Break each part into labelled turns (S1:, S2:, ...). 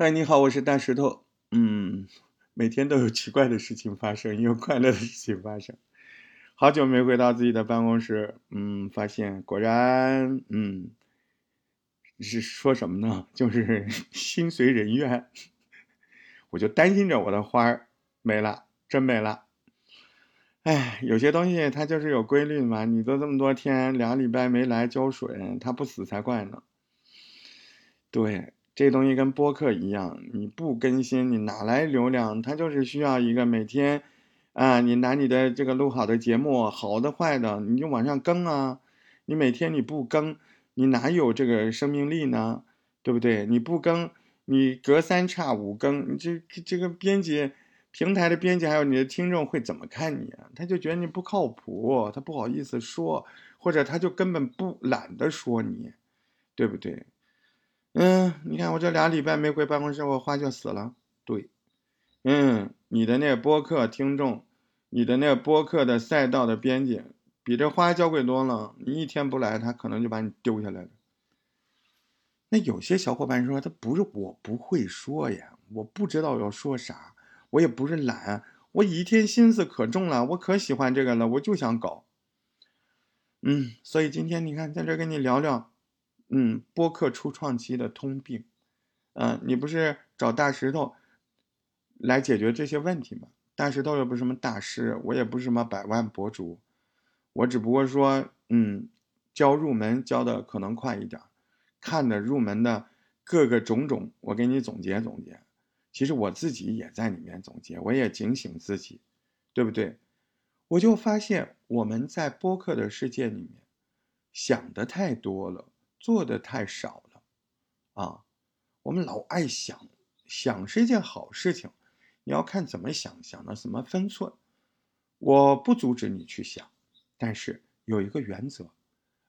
S1: 嗨，你好，我是大石头。嗯，每天都有奇怪的事情发生，也有快乐的事情发生。好久没回到自己的办公室，嗯，发现果然，嗯，是说什么呢？就是 心随人愿。我就担心着我的花儿没了，真没了。哎，有些东西它就是有规律嘛。你都这么多天，两个礼拜没来浇水，它不死才怪呢。对。这东西跟播客一样，你不更新，你哪来流量？它就是需要一个每天，啊，你拿你的这个录好的节目，好的坏的，你就往上更啊。你每天你不更，你哪有这个生命力呢？对不对？你不更，你隔三差五更，你这这个编辑平台的编辑还有你的听众会怎么看你啊？他就觉得你不靠谱，他不好意思说，或者他就根本不懒得说你，对不对？嗯，你看我这俩礼拜没回办公室，我花就死了。对，嗯，你的那播客听众，你的那播客的赛道的编辑，比这花娇贵多了。你一天不来，他可能就把你丢下来了。那有些小伙伴说，他不是我不会说呀，我不知道要说啥，我也不是懒，我一天心思可重了，我可喜欢这个了，我就想搞。嗯，所以今天你看，在这跟你聊聊。嗯，播客初创期的通病，嗯，你不是找大石头来解决这些问题吗？大石头又不是什么大师，我也不是什么百万博主，我只不过说，嗯，教入门教的可能快一点，看的入门的各个种种，我给你总结总结。其实我自己也在里面总结，我也警醒自己，对不对？我就发现我们在播客的世界里面想的太多了。做的太少了，啊，我们老爱想，想是一件好事情，你要看怎么想，想的什么分寸。我不阻止你去想，但是有一个原则，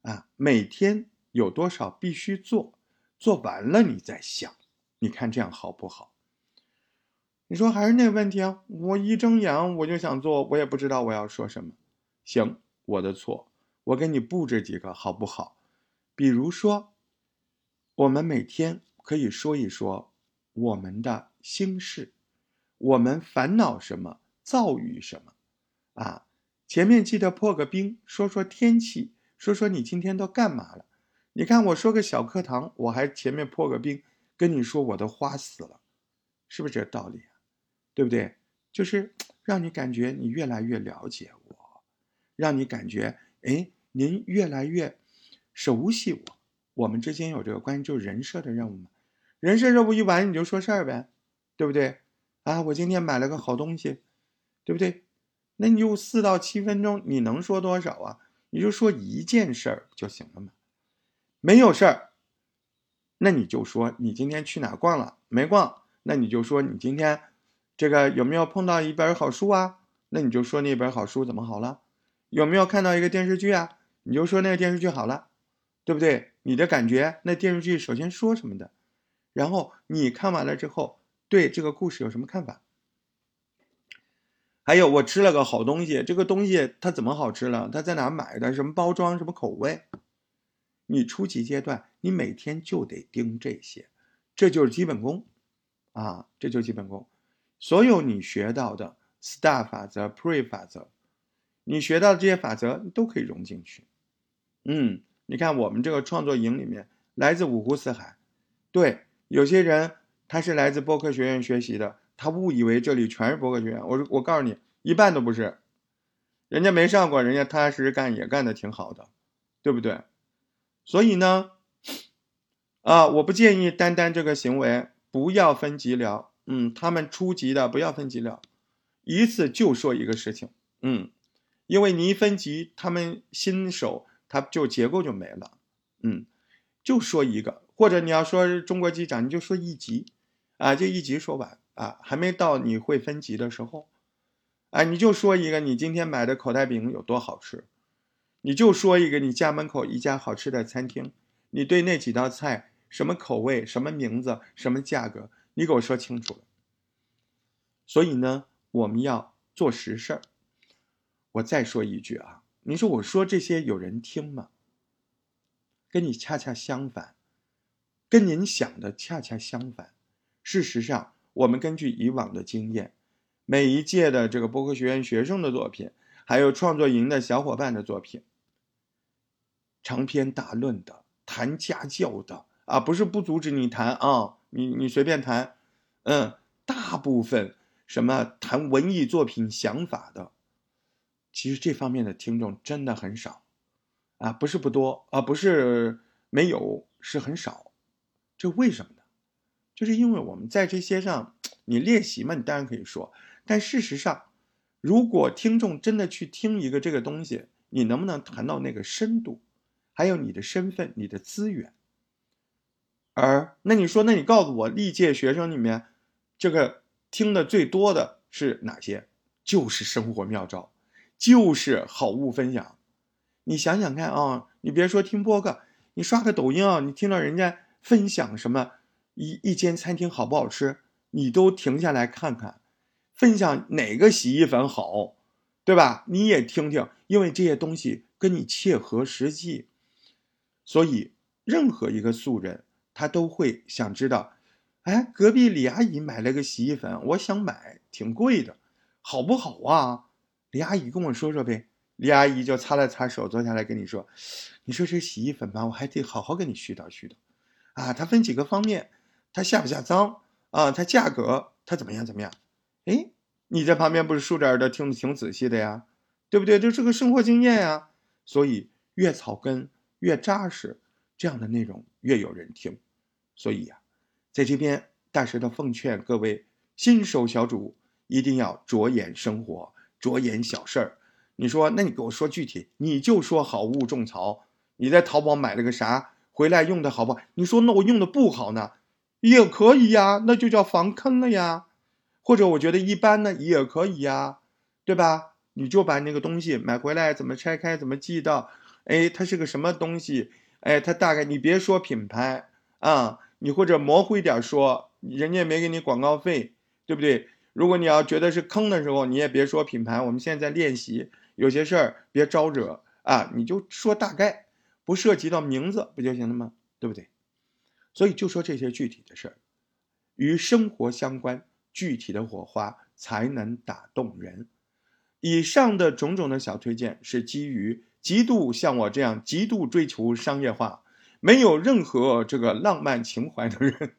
S1: 啊，每天有多少必须做，做完了你再想，你看这样好不好？你说还是那个问题啊，我一睁眼我就想做，我也不知道我要说什么。行，我的错，我给你布置几个好不好？比如说，我们每天可以说一说我们的心事，我们烦恼什么，躁郁什么，啊，前面记得破个冰，说说天气，说说你今天都干嘛了。你看我说个小课堂，我还前面破个冰，跟你说我的花死了，是不是这道理啊？对不对？就是让你感觉你越来越了解我，让你感觉哎，您越来越。熟悉我，我们之间有这个关系，就是人设的任务嘛。人设任务一完，你就说事儿呗，对不对？啊，我今天买了个好东西，对不对？那你就四到七分钟，你能说多少啊？你就说一件事儿就行了嘛。没有事儿，那你就说你今天去哪逛了？没逛，那你就说你今天这个有没有碰到一本好书啊？那你就说那本好书怎么好了？有没有看到一个电视剧啊？你就说那个电视剧好了。对不对？你的感觉，那电视剧首先说什么的，然后你看完了之后，对这个故事有什么看法？还有，我吃了个好东西，这个东西它怎么好吃了？它在哪买的？什么包装？什么口味？你初级阶段，你每天就得盯这些，这就是基本功啊，这就是基本功。所有你学到的 STAR 法则、PRE 法则，你学到的这些法则，都可以融进去。嗯。你看，我们这个创作营里面来自五湖四海，对，有些人他是来自播客学院学习的，他误以为这里全是播客学院。我我告诉你，一半都不是，人家没上过，人家踏踏实实干也干的挺好的，对不对？所以呢，啊，我不建议单单这个行为，不要分级聊，嗯，他们初级的不要分级聊，一次就说一个事情，嗯，因为你一分级，他们新手。它就结构就没了，嗯，就说一个，或者你要说中国机长，你就说一级，啊，就一级说完啊，还没到你会分级的时候，啊，你就说一个你今天买的口袋饼有多好吃，你就说一个你家门口一家好吃的餐厅，你对那几道菜什么口味、什么名字、什么价格，你给我说清楚了。所以呢，我们要做实事儿。我再说一句啊。你说我说这些有人听吗？跟你恰恰相反，跟您想的恰恰相反。事实上，我们根据以往的经验，每一届的这个播客学院学生的作品，还有创作营的小伙伴的作品，长篇大论的、谈家教的啊，不是不阻止你谈啊，你你随便谈，嗯，大部分什么谈文艺作品想法的，其实这方面的听众真的很少，啊，不是不多啊，不是没有，是很少，这为什么呢？就是因为我们在这些上，你练习嘛，你当然可以说，但事实上，如果听众真的去听一个这个东西，你能不能谈到那个深度？还有你的身份、你的资源，而那你说，那你告诉我，历届学生里面，这个听的最多的是哪些？就是生活妙招，就是好物分享。你想想看啊，你别说听播客，你刷个抖音啊，你听到人家分享什么一一间餐厅好不好吃，你都停下来看看，分享哪个洗衣粉好，对吧？你也听听，因为这些东西跟你切合实际。所以，任何一个素人，他都会想知道，哎，隔壁李阿姨买了个洗衣粉，我想买，挺贵的，好不好啊？李阿姨跟我说说呗。李阿姨就擦了擦手，坐下来跟你说：“你说这洗衣粉吧，我还得好好跟你絮叨絮叨，啊，它分几个方面，它下不下脏啊？它价格它怎么样怎么样？哎，你在旁边不是竖着耳朵听的挺仔细的呀，对不对？这是个生活经验呀。所以越草根。”越扎实，这样的内容越有人听，所以呀，在这边大石头奉劝各位新手小主，一定要着眼生活，着眼小事儿。你说，那你给我说具体，你就说好物种草。你在淘宝买了个啥，回来用的好不好？你说那我用的不好呢，也可以呀，那就叫防坑了呀。或者我觉得一般呢，也可以呀，对吧？你就把那个东西买回来，怎么拆开，怎么寄到。哎，它是个什么东西？哎，它大概你别说品牌啊，你或者模糊一点说，人家没给你广告费，对不对？如果你要觉得是坑的时候，你也别说品牌。我们现在在练习，有些事儿别招惹啊，你就说大概，不涉及到名字不就行了吗？对不对？所以就说这些具体的事儿，与生活相关，具体的火花才能打动人。以上的种种的小推荐是基于。极度像我这样极度追求商业化，没有任何这个浪漫情怀的人，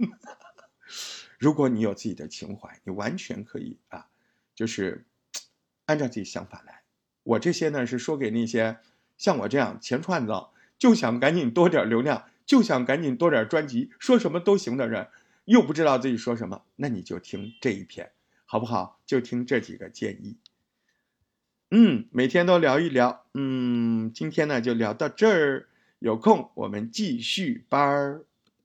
S1: 如果你有自己的情怀，你完全可以啊，就是按照自己想法来。我这些呢是说给那些像我这样钱串子就想赶紧多点流量，就想赶紧多点专辑，说什么都行的人，又不知道自己说什么，那你就听这一篇，好不好？就听这几个建议。嗯，每天都聊一聊。嗯，今天呢就聊到这儿，有空我们继续班儿。